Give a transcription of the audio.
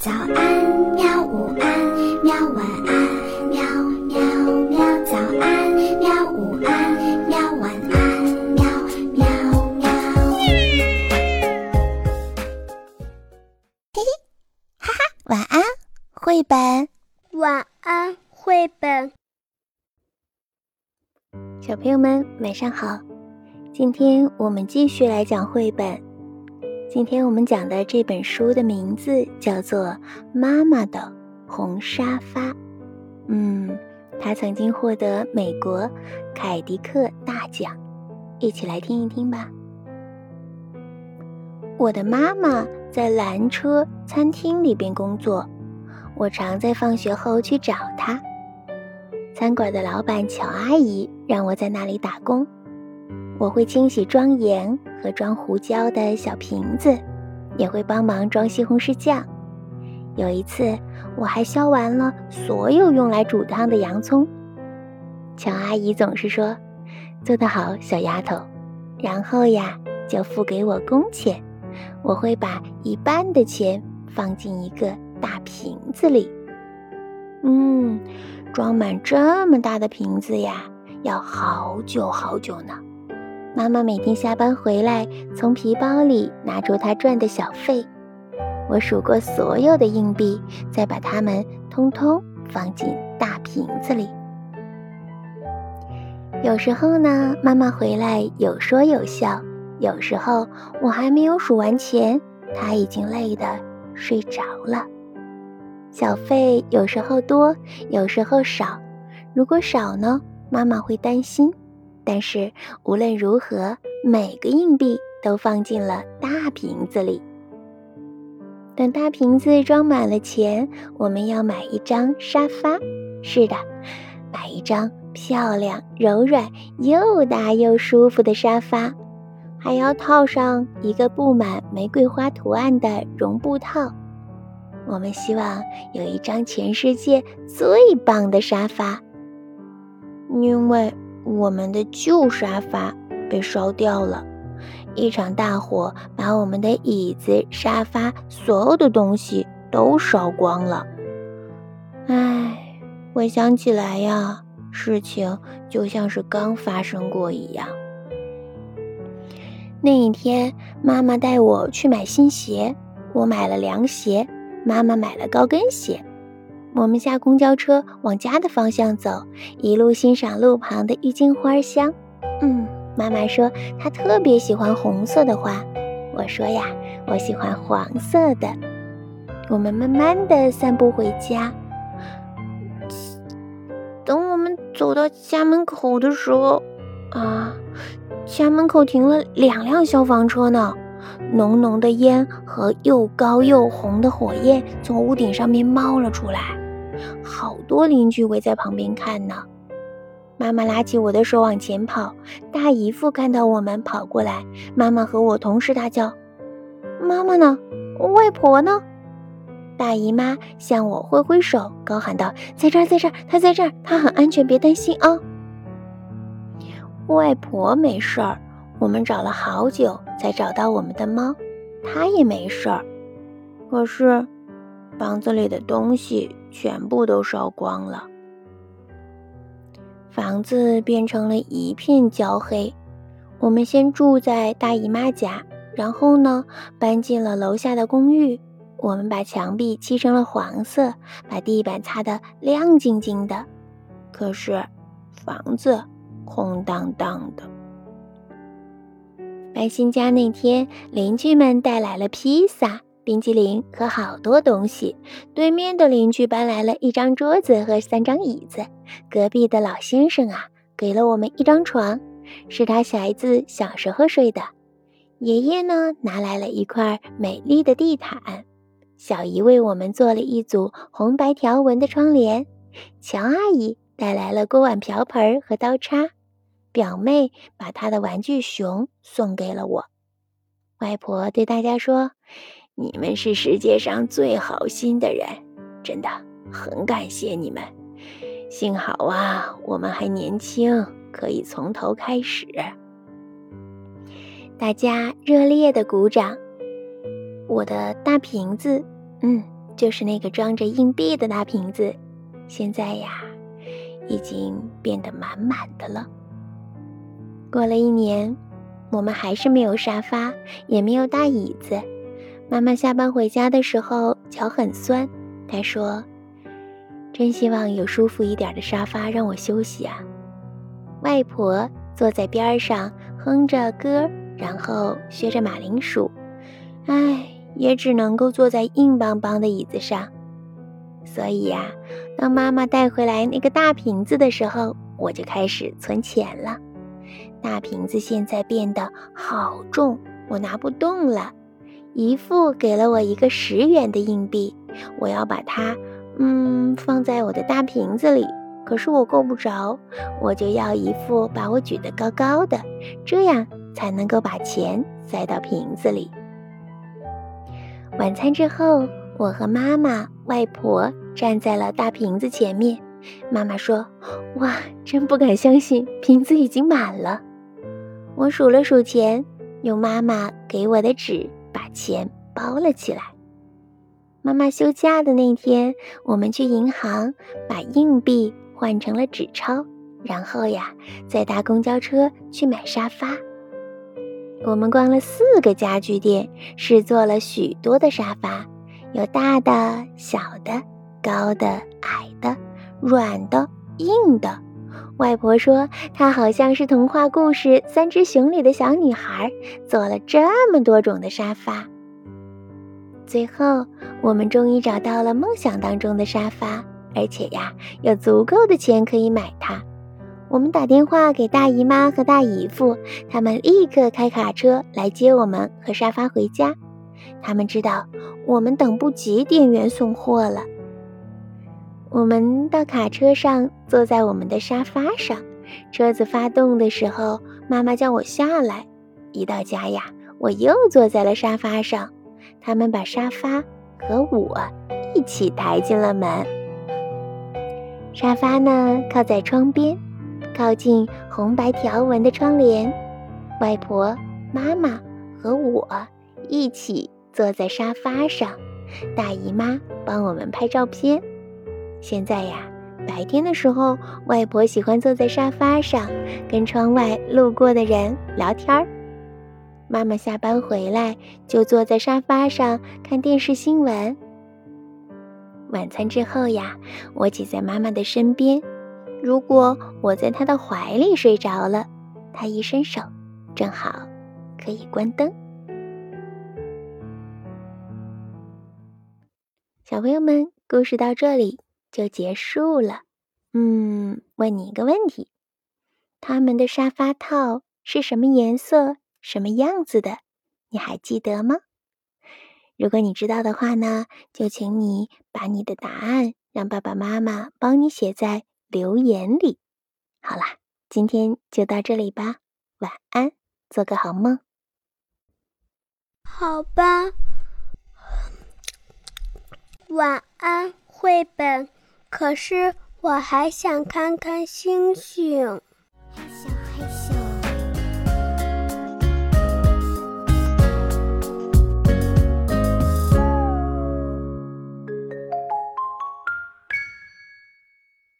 早安，喵！午安，喵！晚安，喵喵喵！早安，喵！午安，喵！晚安，喵喵喵！嘿嘿，哈哈，晚安，绘本。晚安，绘本。小朋友们，晚上好！今天我们继续来讲绘本。今天我们讲的这本书的名字叫做《妈妈的红沙发》。嗯，它曾经获得美国凯迪克大奖。一起来听一听吧。我的妈妈在蓝车餐厅里边工作，我常在放学后去找她。餐馆的老板乔阿姨让我在那里打工。我会清洗庄严和装胡椒的小瓶子，也会帮忙装西红柿酱。有一次，我还削完了所有用来煮汤的洋葱。乔阿姨总是说：“做得好，小丫头。”然后呀，就付给我工钱。我会把一半的钱放进一个大瓶子里。嗯，装满这么大的瓶子呀，要好久好久呢。妈妈每天下班回来，从皮包里拿出她赚的小费。我数过所有的硬币，再把它们通通放进大瓶子里。有时候呢，妈妈回来有说有笑；有时候我还没有数完钱，她已经累得睡着了。小费有时候多，有时候少。如果少呢，妈妈会担心。但是无论如何，每个硬币都放进了大瓶子里。等大瓶子装满了钱，我们要买一张沙发。是的，买一张漂亮、柔软又大又舒服的沙发，还要套上一个布满玫瑰花图案的绒布套。我们希望有一张全世界最棒的沙发，因为。我们的旧沙发被烧掉了，一场大火把我们的椅子、沙发，所有的东西都烧光了。唉，我想起来呀，事情就像是刚发生过一样。那一天，妈妈带我去买新鞋，我买了凉鞋，妈妈买了高跟鞋。我们下公交车往家的方向走，一路欣赏路旁的郁金花香。嗯，妈妈说她特别喜欢红色的花，我说呀，我喜欢黄色的。我们慢慢的散步回家。等我们走到家门口的时候，啊，家门口停了两辆消防车呢，浓浓的烟和又高又红的火焰从屋顶上面冒了出来。好多邻居围在旁边看呢。妈妈拉起我的手往前跑，大姨夫看到我们跑过来，妈妈和我同时大叫：“妈妈呢？外婆呢？”大姨妈向我挥挥手，高喊道：“在这儿，在这儿，她在这儿，她很安全，别担心啊。”外婆没事儿，我们找了好久才找到我们的猫，它也没事儿。可是。房子里的东西全部都烧光了，房子变成了一片焦黑。我们先住在大姨妈家，然后呢，搬进了楼下的公寓。我们把墙壁漆成了黄色，把地板擦得亮晶晶的。可是，房子空荡荡的。搬新家那天，邻居们带来了披萨。冰激凌和好多东西。对面的邻居搬来了一张桌子和三张椅子。隔壁的老先生啊，给了我们一张床，是他小孩子小时候睡的。爷爷呢，拿来了一块美丽的地毯。小姨为我们做了一组红白条纹的窗帘。乔阿姨带来了锅碗瓢盆和刀叉。表妹把她的玩具熊送给了我。外婆对大家说。你们是世界上最好心的人，真的很感谢你们。幸好啊，我们还年轻，可以从头开始。大家热烈的鼓掌。我的大瓶子，嗯，就是那个装着硬币的大瓶子，现在呀，已经变得满满的了。过了一年，我们还是没有沙发，也没有大椅子。妈妈下班回家的时候脚很酸，她说：“真希望有舒服一点的沙发让我休息啊。”外婆坐在边上哼着歌，然后削着马铃薯。唉，也只能够坐在硬邦邦的椅子上。所以呀，当妈妈带回来那个大瓶子的时候，我就开始存钱了。大瓶子现在变得好重，我拿不动了。姨父给了我一个十元的硬币，我要把它，嗯，放在我的大瓶子里。可是我够不着，我就要姨父把我举得高高的，这样才能够把钱塞到瓶子里。晚餐之后，我和妈妈、外婆站在了大瓶子前面。妈妈说：“哇，真不敢相信，瓶子已经满了。”我数了数钱，用妈妈给我的纸钱包了起来。妈妈休假的那天，我们去银行把硬币换成了纸钞，然后呀，再搭公交车去买沙发。我们逛了四个家具店，试坐了许多的沙发，有大的、小的、高的、矮的、软的、硬的。外婆说，她好像是童话故事《三只熊》里的小女孩，做了这么多种的沙发。最后，我们终于找到了梦想当中的沙发，而且呀，有足够的钱可以买它。我们打电话给大姨妈和大姨夫，他们立刻开卡车来接我们和沙发回家。他们知道我们等不及店员送货了。我们到卡车上，坐在我们的沙发上。车子发动的时候，妈妈叫我下来。一到家呀，我又坐在了沙发上。他们把沙发和我一起抬进了门。沙发呢，靠在窗边，靠近红白条纹的窗帘。外婆、妈妈和我一起坐在沙发上。大姨妈帮我们拍照片。现在呀，白天的时候，外婆喜欢坐在沙发上，跟窗外路过的人聊天儿。妈妈下班回来就坐在沙发上看电视新闻。晚餐之后呀，我挤在妈妈的身边。如果我在她的怀里睡着了，她一伸手，正好可以关灯。小朋友们，故事到这里。就结束了。嗯，问你一个问题：他们的沙发套是什么颜色、什么样子的？你还记得吗？如果你知道的话呢，就请你把你的答案让爸爸妈妈帮你写在留言里。好啦，今天就到这里吧，晚安，做个好梦。好吧，晚安，绘本。可是我还想看看星星。